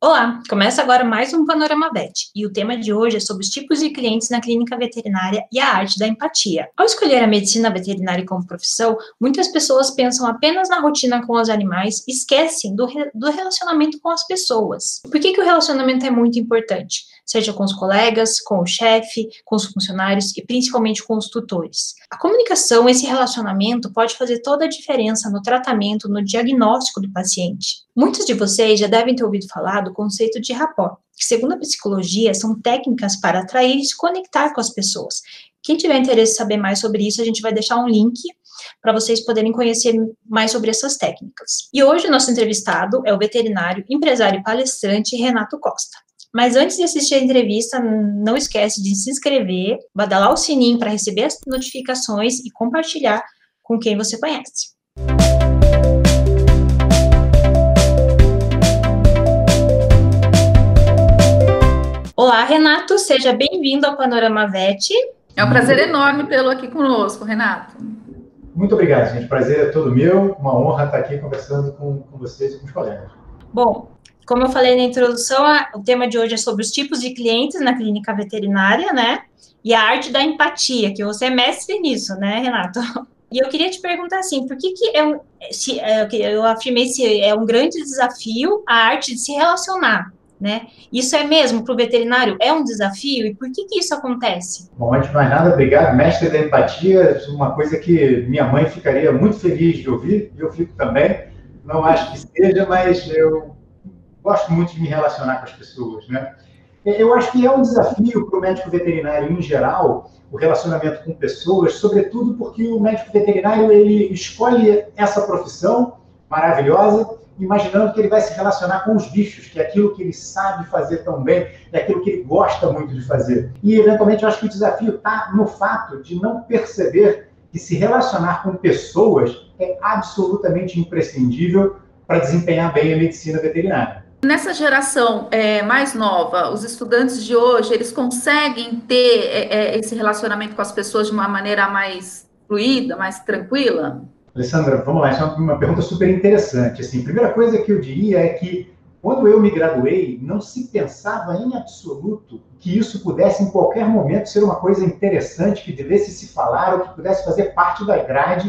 Olá, começa agora mais um Panorama Vet, e o tema de hoje é sobre os tipos de clientes na clínica veterinária e a arte da empatia. Ao escolher a medicina veterinária como profissão, muitas pessoas pensam apenas na rotina com os animais e esquecem do, re do relacionamento com as pessoas. Por que, que o relacionamento é muito importante? Seja com os colegas, com o chefe, com os funcionários e principalmente com os tutores. A comunicação, esse relacionamento, pode fazer toda a diferença no tratamento, no diagnóstico do paciente. Muitos de vocês já devem ter ouvido falar do conceito de rapport, que, segundo a psicologia, são técnicas para atrair e se conectar com as pessoas. Quem tiver interesse em saber mais sobre isso, a gente vai deixar um link para vocês poderem conhecer mais sobre essas técnicas. E hoje o nosso entrevistado é o veterinário, empresário e palestrante Renato Costa. Mas antes de assistir a entrevista, não esquece de se inscrever, badalar o sininho para receber as notificações e compartilhar com quem você conhece. Olá, Renato, seja bem-vindo ao Panorama VET. É um prazer enorme tê-lo aqui conosco, Renato. Muito obrigado, gente. Prazer é todo meu. Uma honra estar aqui conversando com, com vocês e com os colegas. Bom, como eu falei na introdução, a, o tema de hoje é sobre os tipos de clientes na clínica veterinária, né? E a arte da empatia, que você é mestre nisso, né, Renato? E eu queria te perguntar assim, por que, que é um, se, é, eu afirmei se é um grande desafio a arte de se relacionar, né? Isso é mesmo para o veterinário? É um desafio? E por que, que isso acontece? Bom, antes de mais nada, obrigado, mestre da empatia, uma coisa que minha mãe ficaria muito feliz de ouvir, e eu fico também. Não acho que seja, mas eu gosto muito de me relacionar com as pessoas, né? Eu acho que é um desafio para o médico veterinário em geral, o relacionamento com pessoas, sobretudo porque o médico veterinário ele escolhe essa profissão maravilhosa, imaginando que ele vai se relacionar com os bichos, que é aquilo que ele sabe fazer tão bem, é aquilo que ele gosta muito de fazer. E, eventualmente, eu acho que o desafio está no fato de não perceber que se relacionar com pessoas é absolutamente imprescindível para desempenhar bem a medicina veterinária. Nessa geração é, mais nova, os estudantes de hoje, eles conseguem ter é, é, esse relacionamento com as pessoas de uma maneira mais fluida, mais tranquila? Alessandra, vamos lá, essa é uma pergunta super interessante. Assim, primeira coisa que eu diria é que quando eu me graduei, não se pensava em absoluto que isso pudesse, em qualquer momento, ser uma coisa interessante, que devesse se falar ou que pudesse fazer parte da grade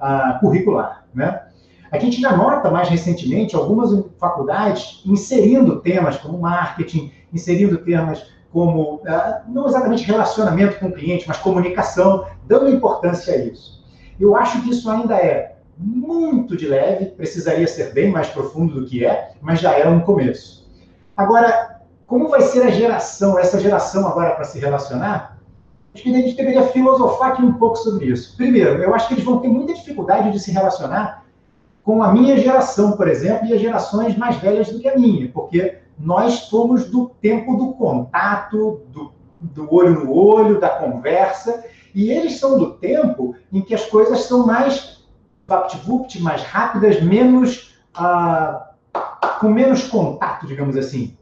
uh, curricular. Né? A gente já nota mais recentemente algumas faculdades inserindo temas como marketing, inserindo temas como, ah, não exatamente relacionamento com o cliente, mas comunicação, dando importância a isso. Eu acho que isso ainda é muito de leve, precisaria ser bem mais profundo do que é, mas já é um começo. Agora, como vai ser a geração, essa geração agora para se relacionar? Acho que a gente deveria filosofar aqui um pouco sobre isso. Primeiro, eu acho que eles vão ter muita dificuldade de se relacionar com a minha geração, por exemplo, e as gerações mais velhas do que a minha, porque nós fomos do tempo do contato, do, do olho no olho, da conversa, e eles são do tempo em que as coisas são mais vapt mais rápidas, menos ah, com menos contato, digamos assim.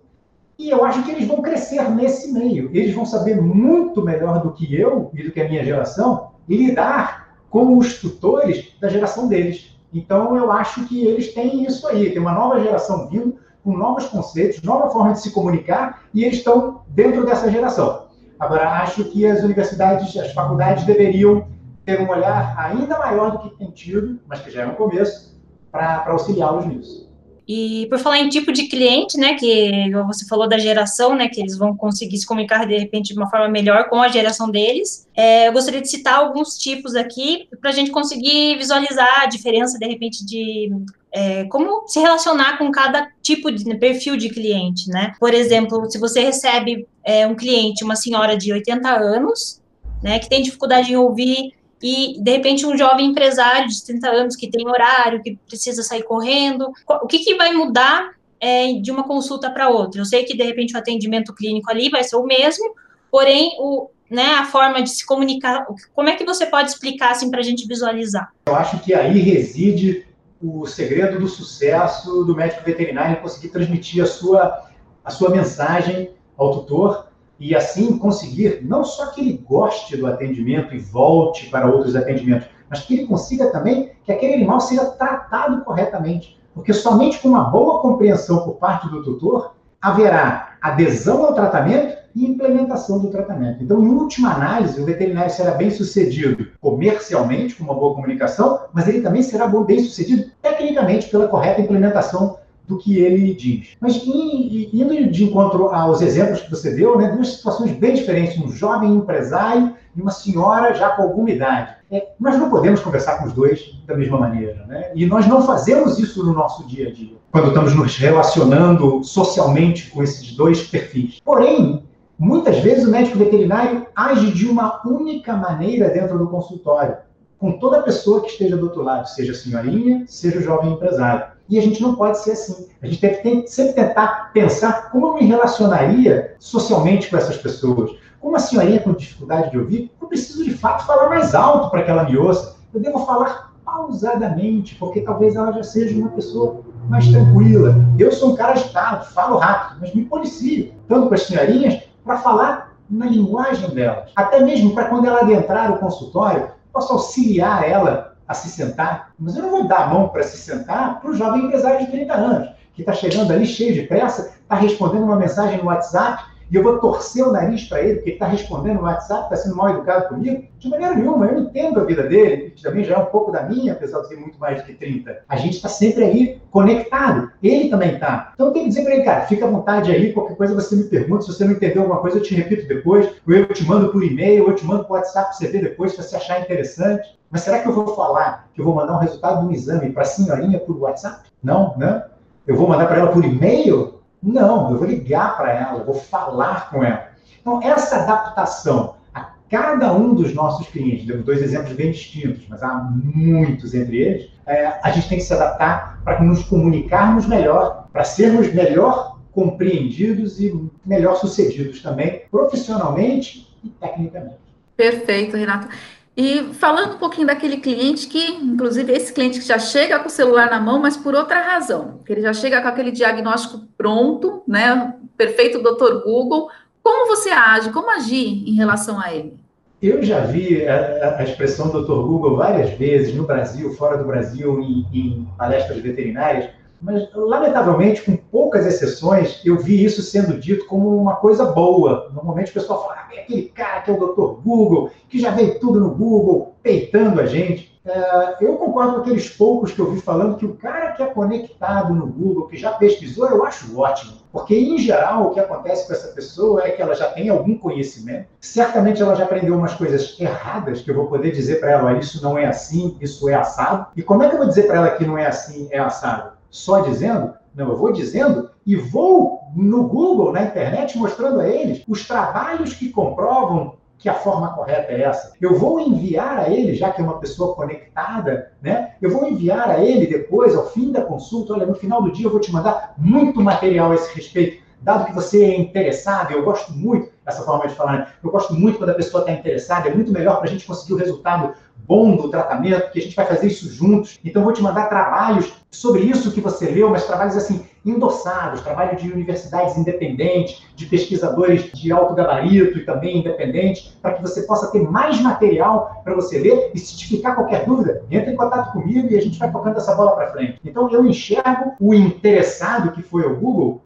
E eu acho que eles vão crescer nesse meio. Eles vão saber muito melhor do que eu e do que a minha geração lidar com os tutores da geração deles. Então, eu acho que eles têm isso aí, tem uma nova geração vindo com novos conceitos, nova forma de se comunicar, e eles estão dentro dessa geração. Agora, acho que as universidades, as faculdades deveriam ter um olhar ainda maior do que tem tido, mas que já é um começo, para auxiliá-los nisso. E por falar em tipo de cliente, né, que você falou da geração, né, que eles vão conseguir se comunicar de repente de uma forma melhor com a geração deles, é, eu gostaria de citar alguns tipos aqui para a gente conseguir visualizar a diferença de repente de é, como se relacionar com cada tipo de né, perfil de cliente, né? Por exemplo, se você recebe é, um cliente, uma senhora de 80 anos, né, que tem dificuldade em ouvir e, de repente, um jovem empresário de 30 anos que tem horário, que precisa sair correndo, o que, que vai mudar é, de uma consulta para outra? Eu sei que, de repente, o atendimento clínico ali vai ser o mesmo, porém, o, né, a forma de se comunicar, como é que você pode explicar assim para a gente visualizar? Eu acho que aí reside o segredo do sucesso do médico veterinário conseguir transmitir a sua, a sua mensagem ao tutor e assim conseguir não só que ele goste do atendimento e volte para outros atendimentos, mas que ele consiga também que aquele animal seja tratado corretamente. Porque somente com uma boa compreensão por parte do tutor haverá adesão ao tratamento e implementação do tratamento. Então, em última análise, o veterinário será bem sucedido comercialmente, com uma boa comunicação, mas ele também será bem sucedido tecnicamente pela correta implementação do que ele diz. Mas indo de encontro aos exemplos que você deu, né, duas situações bem diferentes, um jovem empresário e uma senhora já com alguma idade. É, nós não podemos conversar com os dois da mesma maneira, né? E nós não fazemos isso no nosso dia a dia, quando estamos nos relacionando socialmente com esses dois perfis. Porém, muitas vezes o médico veterinário age de uma única maneira dentro do consultório, com toda pessoa que esteja do outro lado, seja a senhorinha, seja o jovem empresário. E a gente não pode ser assim. A gente tem que sempre tentar pensar como eu me relacionaria socialmente com essas pessoas. Como a senhorinha com dificuldade de ouvir, eu preciso de fato falar mais alto para que ela me ouça. Eu devo falar pausadamente, porque talvez ela já seja uma pessoa mais tranquila. Eu sou um cara agitado, falo rápido, mas me policio, tanto com as senhorinhas, para falar na linguagem delas. Até mesmo para quando ela adentrar o consultório, posso auxiliar ela a se sentar, mas eu não vou dar a mão para se sentar para o jovem empresário de 30 anos, que está chegando ali cheio de pressa, está respondendo uma mensagem no WhatsApp e eu vou torcer o nariz para ele, porque ele está respondendo no WhatsApp, está sendo mal educado comigo? De maneira nenhuma, eu entendo a vida dele, que também já é um pouco da minha, apesar de ser muito mais do que 30. A gente está sempre aí conectado, ele também está. Então tenho que dizer para ele, cara, fica à vontade aí, qualquer coisa você me pergunta, se você não entendeu alguma coisa, eu te repito depois, ou eu te mando por e-mail, ou eu te mando por WhatsApp para você ver depois, se você achar interessante. Mas será que eu vou falar que eu vou mandar um resultado de um exame para a senhorinha por WhatsApp? Não, né? Eu vou mandar para ela por e-mail? Não, eu vou ligar para ela, eu vou falar com ela. Então, essa adaptação a cada um dos nossos clientes, demos dois exemplos bem distintos, mas há muitos entre eles, é, a gente tem que se adaptar para nos comunicarmos melhor, para sermos melhor compreendidos e melhor sucedidos também, profissionalmente e tecnicamente. Perfeito, Renato. E falando um pouquinho daquele cliente que, inclusive, esse cliente que já chega com o celular na mão, mas por outra razão, que ele já chega com aquele diagnóstico pronto, né? Perfeito doutor Google. Como você age? Como agir em relação a ele? Eu já vi a, a expressão doutor Google várias vezes no Brasil, fora do Brasil, em, em palestras veterinárias mas, lamentavelmente, com poucas exceções, eu vi isso sendo dito como uma coisa boa. Normalmente o pessoal fala, ah, aquele cara que é o Dr. Google, que já veio tudo no Google, peitando a gente. É, eu concordo com aqueles poucos que eu vi falando que o cara que é conectado no Google, que já pesquisou, eu acho ótimo. Porque, em geral, o que acontece com essa pessoa é que ela já tem algum conhecimento. Certamente ela já aprendeu umas coisas erradas, que eu vou poder dizer para ela, isso não é assim, isso é assado. E como é que eu vou dizer para ela que não é assim, é assado? Só dizendo, não, eu vou dizendo e vou no Google, na internet, mostrando a eles os trabalhos que comprovam que a forma correta é essa. Eu vou enviar a ele, já que é uma pessoa conectada, né? Eu vou enviar a ele depois, ao fim da consulta, olha, no final do dia eu vou te mandar muito material a esse respeito. Dado que você é interessado, eu gosto muito dessa forma de falar, né? eu gosto muito quando a pessoa está interessada, é muito melhor para a gente conseguir o resultado bom do tratamento, que a gente vai fazer isso juntos. Então, vou te mandar trabalhos sobre isso que você leu, mas trabalhos assim, endossados, trabalho de universidades independentes, de pesquisadores de alto gabarito e também independentes, para que você possa ter mais material para você ler e se te ficar qualquer dúvida, entre em contato comigo e a gente vai tocando essa bola para frente. Então, eu enxergo o interessado que foi o Google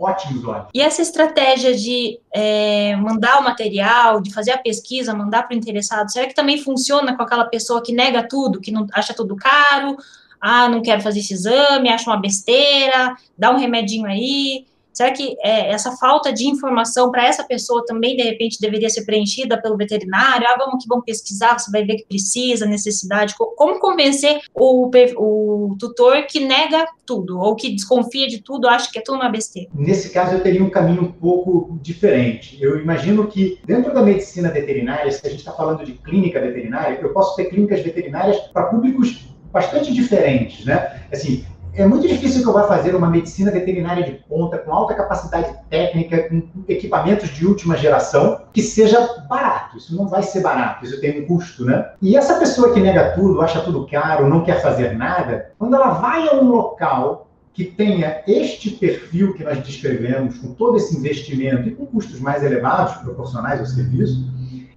ótimos olhos. E essa estratégia de é, mandar o material, de fazer a pesquisa, mandar para o interessado, será que também funciona com aquela pessoa que nega tudo, que não acha tudo caro? Ah, não quero fazer esse exame, acha uma besteira, dá um remedinho aí. Será que é, essa falta de informação para essa pessoa também, de repente, deveria ser preenchida pelo veterinário? Ah, vamos que vamos pesquisar, você vai ver que precisa, necessidade. Como convencer o, o tutor que nega tudo, ou que desconfia de tudo, acha que é tudo uma besteira? Nesse caso, eu teria um caminho um pouco diferente. Eu imagino que, dentro da medicina veterinária, se a gente está falando de clínica veterinária, eu posso ter clínicas veterinárias para públicos bastante diferentes, né? Assim, é muito difícil que eu vá fazer uma medicina veterinária de ponta, com alta capacidade técnica, com equipamentos de última geração, que seja barato. Isso não vai ser barato, isso tem um custo, né? E essa pessoa que nega tudo, acha tudo caro, não quer fazer nada, quando ela vai a um local que tenha este perfil que nós descrevemos, com todo esse investimento e com custos mais elevados proporcionais ao serviço,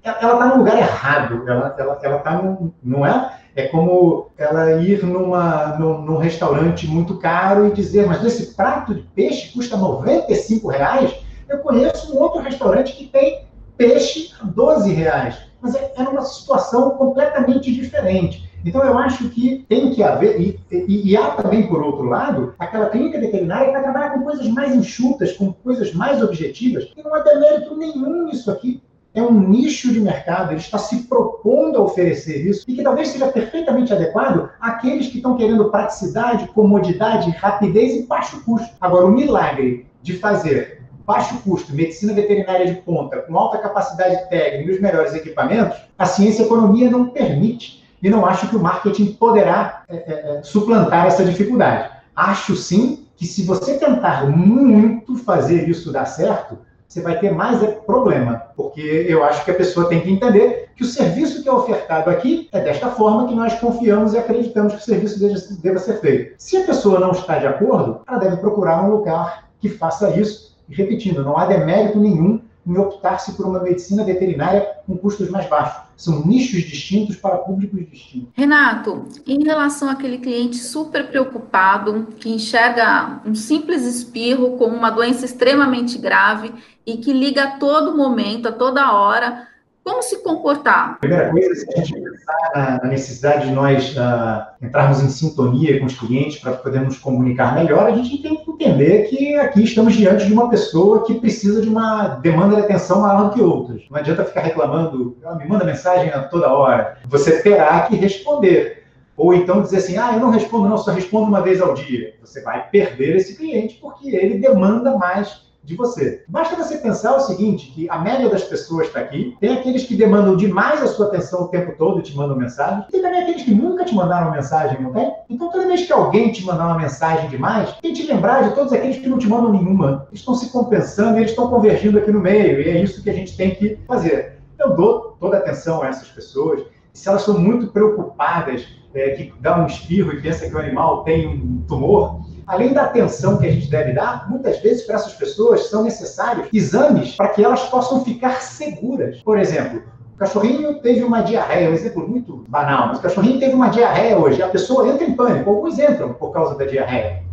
ela está no lugar errado. Ela está, ela, ela tá no, não é? É como ela ir numa, num, num, restaurante muito caro e dizer, mas esse prato de peixe custa 95 reais. Eu conheço um outro restaurante que tem peixe a 12 reais. Mas é, é uma situação completamente diferente. Então, eu acho que tem que haver, e, e, e, há também, por outro lado, aquela clínica veterinária que vai trabalhar com coisas mais enxutas, com coisas mais objetivas, e não há demérito nenhum nisso aqui. É um nicho de mercado, ele está se propondo a oferecer isso, e que talvez seja perfeitamente adequado àqueles que estão querendo praticidade, comodidade, rapidez e baixo custo. Agora, o milagre de fazer baixo custo, medicina veterinária de ponta, com alta capacidade técnica e os melhores equipamentos, a ciência e a economia não permite e não acho que o marketing poderá é, é, é, suplantar essa dificuldade. Acho sim que se você tentar muito fazer isso dar certo, você vai ter mais é, problema, porque eu acho que a pessoa tem que entender que o serviço que é ofertado aqui é desta forma que nós confiamos e acreditamos que o serviço deva, ser feito. Se a pessoa não está de acordo, ela deve procurar um lugar que faça isso. E repetindo, não há demérito nenhum em optar-se por uma medicina veterinária com custos mais baixos. São nichos distintos para públicos distintos. Renato, em relação àquele cliente super preocupado, que enxerga um simples espirro como uma doença extremamente grave e que liga a todo momento, a toda hora, como se comportar? A primeira coisa, se a gente pensar na necessidade de nós uh, entrarmos em sintonia com os clientes para podermos comunicar melhor, a gente tem que entender que aqui estamos diante de uma pessoa que precisa de uma demanda de atenção maior do que outras. Não adianta ficar reclamando, ah, me manda mensagem a toda hora. Você terá que responder. Ou então dizer assim, ah, eu não respondo, não, só respondo uma vez ao dia. Você vai perder esse cliente porque ele demanda mais de você. Basta você pensar o seguinte, que a média das pessoas está aqui, tem aqueles que demandam demais a sua atenção o tempo todo e te mandam mensagem, tem também aqueles que nunca te mandaram mensagem, não tem? Então toda vez que alguém te mandar uma mensagem demais, tem que te lembrar de todos aqueles que não te mandam nenhuma. Eles estão se compensando eles estão convergindo aqui no meio, e é isso que a gente tem que fazer. Eu dou toda a atenção a essas pessoas, se elas são muito preocupadas, é, que dá um espirro e pensa que o animal tem um tumor, Além da atenção que a gente deve dar, muitas vezes para essas pessoas são necessários exames para que elas possam ficar seguras. Por exemplo, o cachorrinho teve uma diarreia, um exemplo muito banal, mas o cachorrinho teve uma diarreia hoje, a pessoa entra em pânico, alguns entram por causa da diarreia.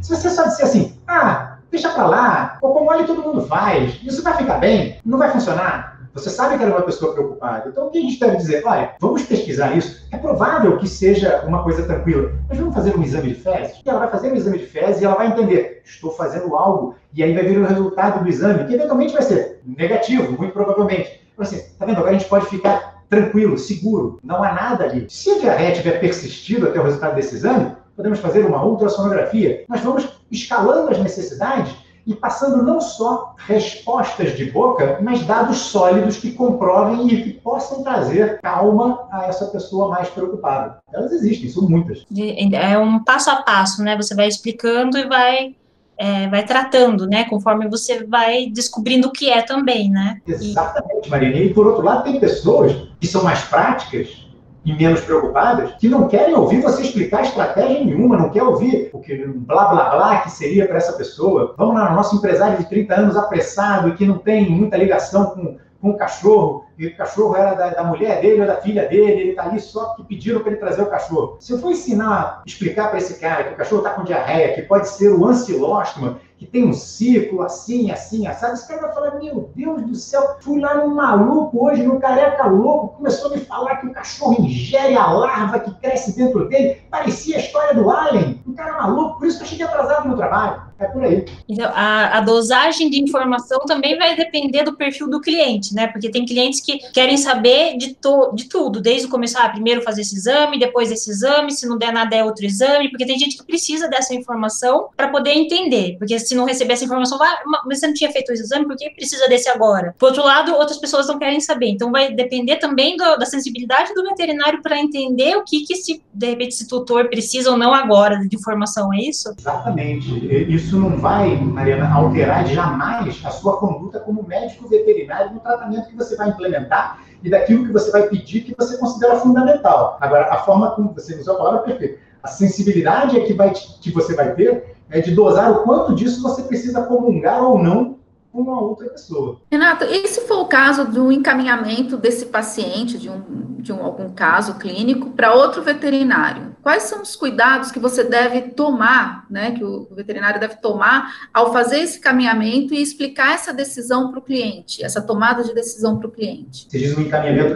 Se você só disser assim, ah, deixa para lá, ou como olha todo mundo faz, isso vai ficar bem, não vai funcionar, você sabe que era uma pessoa preocupada. Então, o que a gente deve dizer? Olha, vamos pesquisar isso. É provável que seja uma coisa tranquila, mas vamos fazer um exame de fezes? E ela vai fazer um exame de fezes e ela vai entender, estou fazendo algo, e aí vai vir o resultado do exame, que eventualmente vai ser negativo, muito provavelmente. Então, assim, tá vendo? Agora a gente pode ficar tranquilo, seguro, não há nada ali. Se a diarreia tiver persistido até o resultado desse exame, podemos fazer uma ultrassonografia. Nós vamos escalando as necessidades e passando não só respostas de boca, mas dados sólidos que comprovem e que possam trazer calma a essa pessoa mais preocupada. Elas existem, são muitas. É um passo a passo, né? Você vai explicando e vai é, vai tratando, né? Conforme você vai descobrindo o que é também, né? Exatamente. Marina. E por outro lado, tem pessoas que são mais práticas e menos preocupadas, que não querem ouvir você explicar estratégia nenhuma, não quer ouvir o que blá blá blá que seria para essa pessoa. Vamos lá, nosso empresário de 30 anos apressado e que não tem muita ligação com, com o cachorro, e o cachorro era da, da mulher dele ou da filha dele, ele está ali só que pediram para ele trazer o cachorro. Se eu for ensinar, explicar para esse cara que o cachorro está com diarreia, que pode ser o ancilóstoma, que tem um ciclo assim, assim, assado, esse cara vai falar, meu Deus do céu, fui lá num maluco hoje, num careca louco, começou a me falar que o cachorro ingere a larva que cresce dentro dele, parecia a história do Alien, um cara maluco, por isso que eu cheguei atrasado no trabalho. É por aí. Então, a, a, dosagem de informação também vai depender do perfil do cliente, né? Porque tem clientes que querem saber de, to, de tudo, desde o começo, ah, primeiro fazer esse exame, depois esse exame, se não der nada é outro exame, porque tem gente que precisa dessa informação para poder entender, porque se não receber essa informação, vai, mas você não tinha feito o exame, por que precisa desse agora? Por outro lado, outras pessoas não querem saber, então vai depender também do, da sensibilidade do veterinário para entender o que, que se, de repente, esse tutor precisa ou não agora de informação, é isso? Exatamente. Isso não vai, Mariana, alterar jamais a sua conduta como médico veterinário no tratamento que você vai implementar e daquilo que você vai pedir que você considera fundamental. Agora, a forma como você usou a palavra é perfeita. A sensibilidade é que, vai, que você vai ter é de dosar o quanto disso você precisa comungar ou não com a outra pessoa. Renato, e se for o caso do encaminhamento desse paciente, de, um, de um, algum caso clínico, para outro veterinário? Quais são os cuidados que você deve tomar, né, que o veterinário deve tomar ao fazer esse caminhamento e explicar essa decisão para o cliente, essa tomada de decisão para o cliente? Você diz um encaminhamento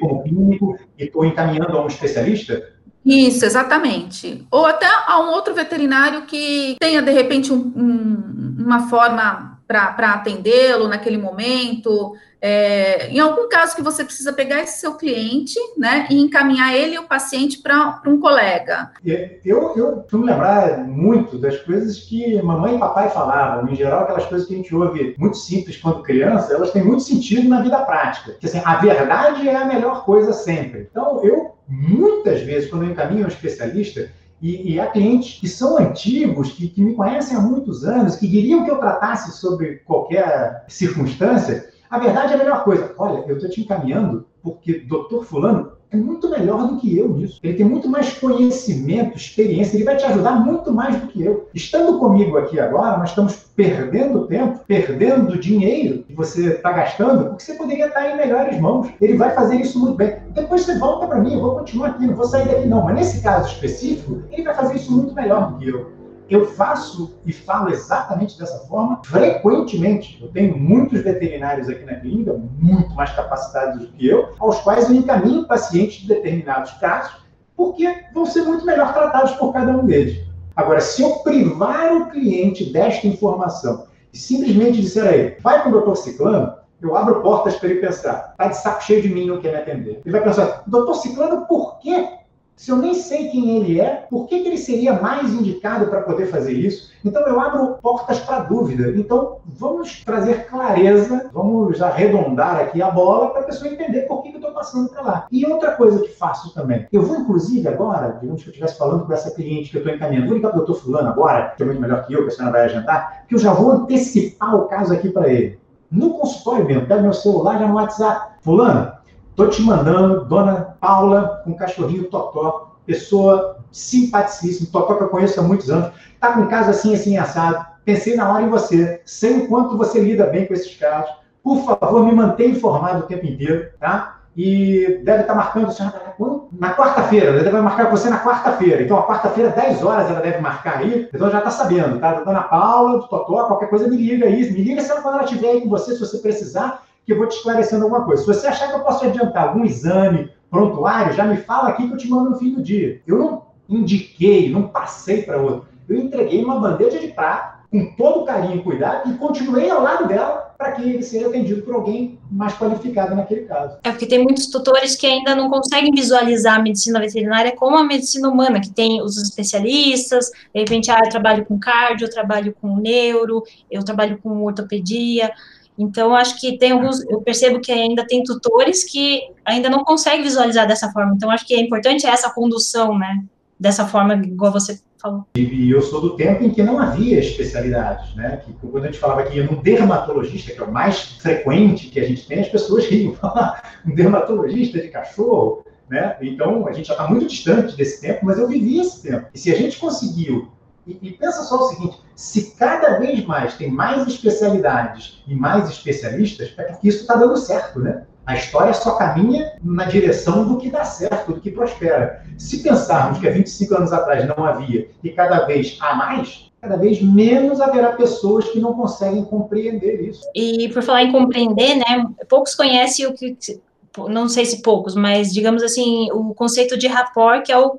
como clínico e estou encaminhando a um especialista? Isso, exatamente. Ou até a um outro veterinário que tenha, de repente, um, um, uma forma para atendê-lo naquele momento. É, em algum caso que você precisa pegar esse seu cliente, né, e encaminhar ele e o paciente para um colega. Eu, eu costumo lembrar muito das coisas que mamãe e papai falavam. Em geral, aquelas coisas que a gente ouve muito simples quando criança, elas têm muito sentido na vida prática. Assim, a verdade é a melhor coisa sempre. Então, eu, muitas vezes, quando eu encaminho um especialista, e, e há clientes que são antigos, que, que me conhecem há muitos anos, que queriam que eu tratasse sobre qualquer circunstância. A verdade é a melhor coisa. Olha, eu estou te encaminhando porque doutor fulano é muito melhor do que eu nisso. Ele tem muito mais conhecimento, experiência, ele vai te ajudar muito mais do que eu. Estando comigo aqui agora, nós estamos perdendo tempo, perdendo dinheiro que você está gastando, porque você poderia estar em melhores mãos. Ele vai fazer isso muito bem. Depois você volta para mim, eu vou continuar aqui, não vou sair daqui não. Mas nesse caso específico, ele vai fazer isso muito melhor do que eu. Eu faço e falo exatamente dessa forma frequentemente. Eu tenho muitos veterinários aqui na clínica, muito mais capacitados do que eu, aos quais eu encaminho pacientes de determinados casos, porque vão ser muito melhor tratados por cada um deles. Agora, se eu privar o cliente desta informação e simplesmente disser a ele, vai com o doutor Ciclano, eu abro portas para ele pensar, tá de saco cheio de mim, não quer me atender. Ele vai pensar, doutor Ciclano, por quê? Se eu nem sei quem ele é, por que, que ele seria mais indicado para poder fazer isso? Então eu abro portas para dúvida. Então vamos trazer clareza, vamos arredondar aqui a bola para a pessoa entender por que, que eu estou passando para lá. E outra coisa que faço também, eu vou inclusive agora, digamos que eu estivesse falando com essa cliente que eu estou encaminhando, vou ligar para o doutor fulano agora, que é muito melhor que eu, que a senhora vai agendar, que eu já vou antecipar o caso aqui para ele. No consultório mesmo, pega meu celular já no WhatsApp. Fulano, Estou te mandando, dona Paula, com um cachorrinho Totó, pessoa simpaticíssima, Totó que eu conheço há muitos anos, está com um caso assim, assim, assado. Pensei na hora em você, sei o quanto você lida bem com esses casos. Por favor, me mantenha informado o tempo inteiro, tá? E deve estar tá marcando, quando? Na quarta-feira, ela deve marcar você na quarta-feira. Então, a quarta-feira, 10 horas, ela deve marcar aí. Então, já está sabendo, tá? Dona Paula, do Totó, qualquer coisa, me liga aí. Me liga quando ela estiver aí com você, se você precisar que eu vou te esclarecendo alguma coisa. Se você achar que eu posso adiantar algum exame prontuário, já me fala aqui que eu te mando no fim do dia. Eu não indiquei, não passei para outro. Eu entreguei uma bandeja de prata com todo carinho e cuidado e continuei ao lado dela para que ele seja atendido por alguém mais qualificado naquele caso. É porque tem muitos tutores que ainda não conseguem visualizar a medicina veterinária como a medicina humana, que tem os especialistas, de repente, ah, eu trabalho com cardio, eu trabalho com neuro, eu trabalho com ortopedia, então, acho que tem alguns, eu percebo que ainda tem tutores que ainda não conseguem visualizar dessa forma. Então, acho que é importante essa condução, né? Dessa forma, igual você falou. E, eu sou do tempo em que não havia especialidades, né? Que quando a gente falava que ia num dermatologista, que é o mais frequente que a gente tem, as pessoas riam. um dermatologista de cachorro, né? Então, a gente já está muito distante desse tempo, mas eu vivi esse tempo. E se a gente conseguiu e, e, pensa só o seguinte: se cada vez mais tem mais especialidades e mais especialistas, é porque isso está dando certo, né? A história só caminha na direção do que dá certo, do que prospera. Se pensarmos que há 25 anos atrás não havia e cada vez há mais, cada vez menos haverá pessoas que não conseguem compreender isso. E por falar em compreender, né, poucos conhecem o que não sei se poucos, mas digamos assim, o conceito de rapport, que é o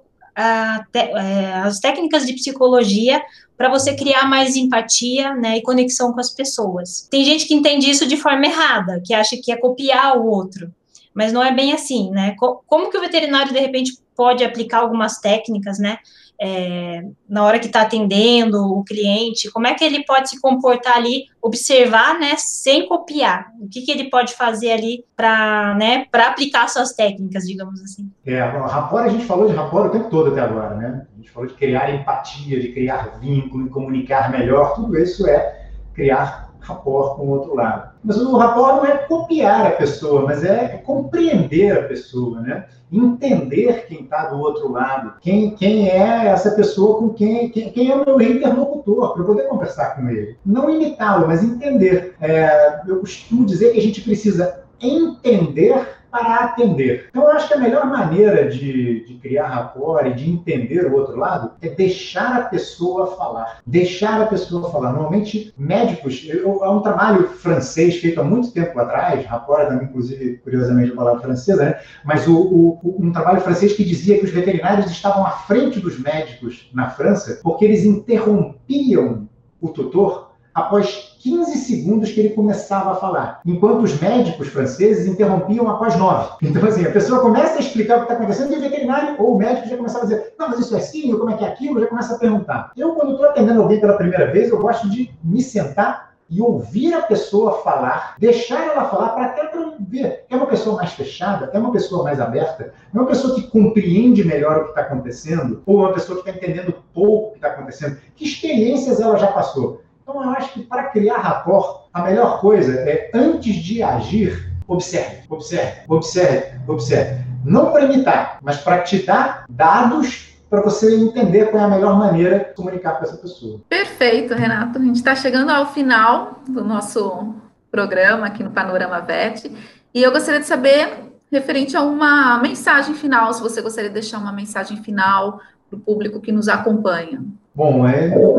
te, é, as técnicas de psicologia para você criar mais empatia né, e conexão com as pessoas. Tem gente que entende isso de forma errada, que acha que é copiar o outro, mas não é bem assim, né? Como que o veterinário, de repente, pode aplicar algumas técnicas, né? É, na hora que está atendendo o cliente, como é que ele pode se comportar ali, observar, né, sem copiar, o que, que ele pode fazer ali para né, aplicar suas técnicas, digamos assim. É, rapor, a gente falou de rapor o tempo todo até agora, né? A gente falou de criar empatia, de criar vínculo, de comunicar melhor, tudo isso é criar rapport com o outro lado. Mas o rapport não é copiar a pessoa, mas é compreender a pessoa, né? Entender quem está do outro lado, quem, quem é essa pessoa com quem, quem, quem é o meu interlocutor, para eu poder conversar com ele. Não imitá-lo, mas entender. É, eu costumo dizer que a gente precisa entender para atender. Então, eu acho que a melhor maneira de, de criar rapport e de entender o outro lado é deixar a pessoa falar. Deixar a pessoa falar. Normalmente, médicos, eu, é um trabalho francês feito há muito tempo atrás, rapport também, inclusive, curiosamente, a palavra francesa, né? mas o, o, um trabalho francês que dizia que os veterinários estavam à frente dos médicos na França porque eles interrompiam o tutor após 15 segundos que ele começava a falar, enquanto os médicos franceses interrompiam após 9. Então, assim, a pessoa começa a explicar o que está acontecendo e o veterinário ou o médico já começava a dizer: não, mas isso é assim, como é que é aquilo, já começa a perguntar. Eu, quando estou atendendo alguém pela primeira vez, eu gosto de me sentar e ouvir a pessoa falar, deixar ela falar para até para ver. É uma pessoa mais fechada? É uma pessoa mais aberta? É uma pessoa que compreende melhor o que está acontecendo? Ou uma pessoa que está entendendo pouco o que está acontecendo? Que experiências ela já passou? Então, eu acho que para criar rapport, a melhor coisa é, antes de agir, observe, observe, observe, observe. Não para imitar, mas para te dar dados para você entender qual é a melhor maneira de comunicar com essa pessoa. Perfeito, Renato. A gente está chegando ao final do nosso programa aqui no Panorama VET. E eu gostaria de saber, referente a uma mensagem final, se você gostaria de deixar uma mensagem final para o público que nos acompanha. Bom, é, eu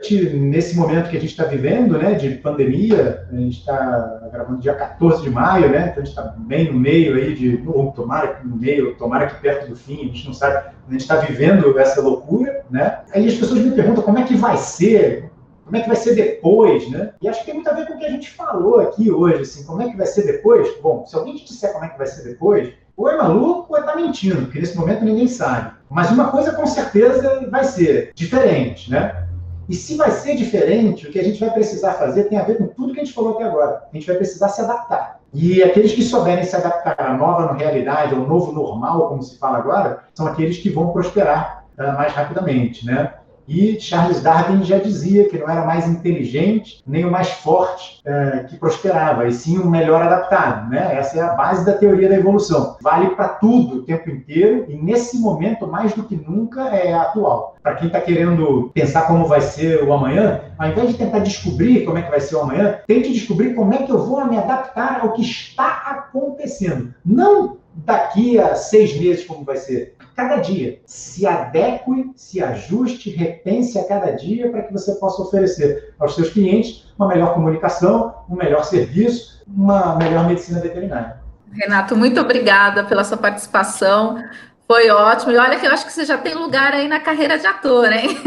tenho nesse momento que a gente está vivendo, né, de pandemia, a gente está gravando dia 14 de maio, né, então a gente está bem no meio aí de, ou tomara que no meio, tomara que perto do fim, a gente não sabe, a gente está vivendo essa loucura, né, aí as pessoas me perguntam como é que vai ser, como é que vai ser depois, né, e acho que tem muito a ver com o que a gente falou aqui hoje, assim, como é que vai ser depois, bom, se alguém te disser como é que vai ser depois, ou é maluco ou está mentindo, porque nesse momento ninguém sabe. Mas uma coisa com certeza vai ser diferente, né? E se vai ser diferente, o que a gente vai precisar fazer tem a ver com tudo que a gente falou até agora. A gente vai precisar se adaptar. E aqueles que souberem se adaptar à nova realidade, ao novo normal, como se fala agora, são aqueles que vão prosperar uh, mais rapidamente, né? E Charles Darwin já dizia que não era mais inteligente nem o mais forte é, que prosperava, e sim o melhor adaptado. Né? Essa é a base da teoria da evolução. Vale para tudo o tempo inteiro, e nesse momento, mais do que nunca, é atual. Para quem está querendo pensar como vai ser o amanhã, ao invés de tentar descobrir como é que vai ser o amanhã, tente descobrir como é que eu vou me adaptar ao que está acontecendo. Não daqui a seis meses como vai ser cada dia. Se adeque, se ajuste, repense a cada dia para que você possa oferecer aos seus clientes uma melhor comunicação, um melhor serviço, uma melhor medicina veterinária. Renato, muito obrigada pela sua participação. Foi ótimo. E olha que eu acho que você já tem lugar aí na carreira de ator, hein?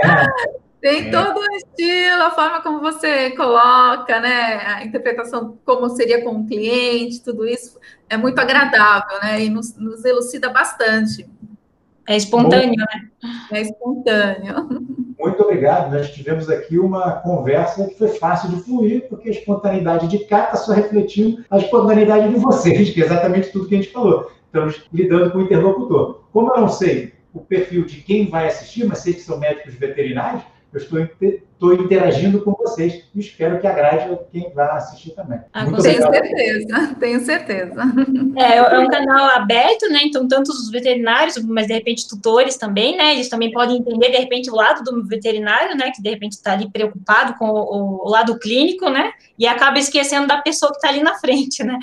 É. Tem é. todo o estilo, a forma como você coloca, né? A interpretação, como seria com o cliente, tudo isso é muito agradável, né? E nos, nos elucida bastante. É espontâneo, né? É espontâneo. Muito obrigado. Nós tivemos aqui uma conversa que foi fácil de fluir, porque a espontaneidade de cá está só refletindo a espontaneidade de vocês, que é exatamente tudo que a gente falou. Estamos lidando com o interlocutor. Como eu não sei o perfil de quem vai assistir, mas sei que são médicos veterinários, eu estou, estou interagindo com vocês e espero que agrade quem vai assistir também. Ah, tenho certeza, tenho certeza. É, é um canal aberto, né? Então, tanto os veterinários, mas de repente tutores também, né? Eles também podem entender, de repente, o lado do veterinário, né? Que de repente está ali preocupado com o, o, lado clínico, né? E acaba esquecendo da pessoa que está ali na frente, né?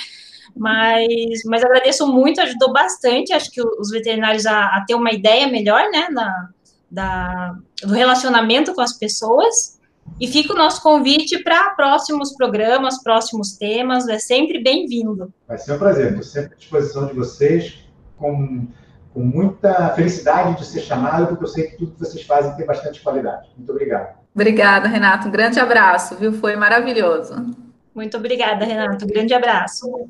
Mas, mas agradeço muito, ajudou bastante, acho que os veterinários a, a ter uma ideia melhor, né? Na, da, do relacionamento com as pessoas. E fica o nosso convite para próximos programas, próximos temas, é sempre bem-vindo. Vai ser um prazer, estou sempre à disposição de vocês, com, com muita felicidade de ser chamado, porque eu sei que tudo que vocês fazem tem bastante qualidade. Muito obrigado. Obrigada, Renato. Um grande abraço, viu? Foi maravilhoso. Muito obrigada, Renato. Um grande abraço.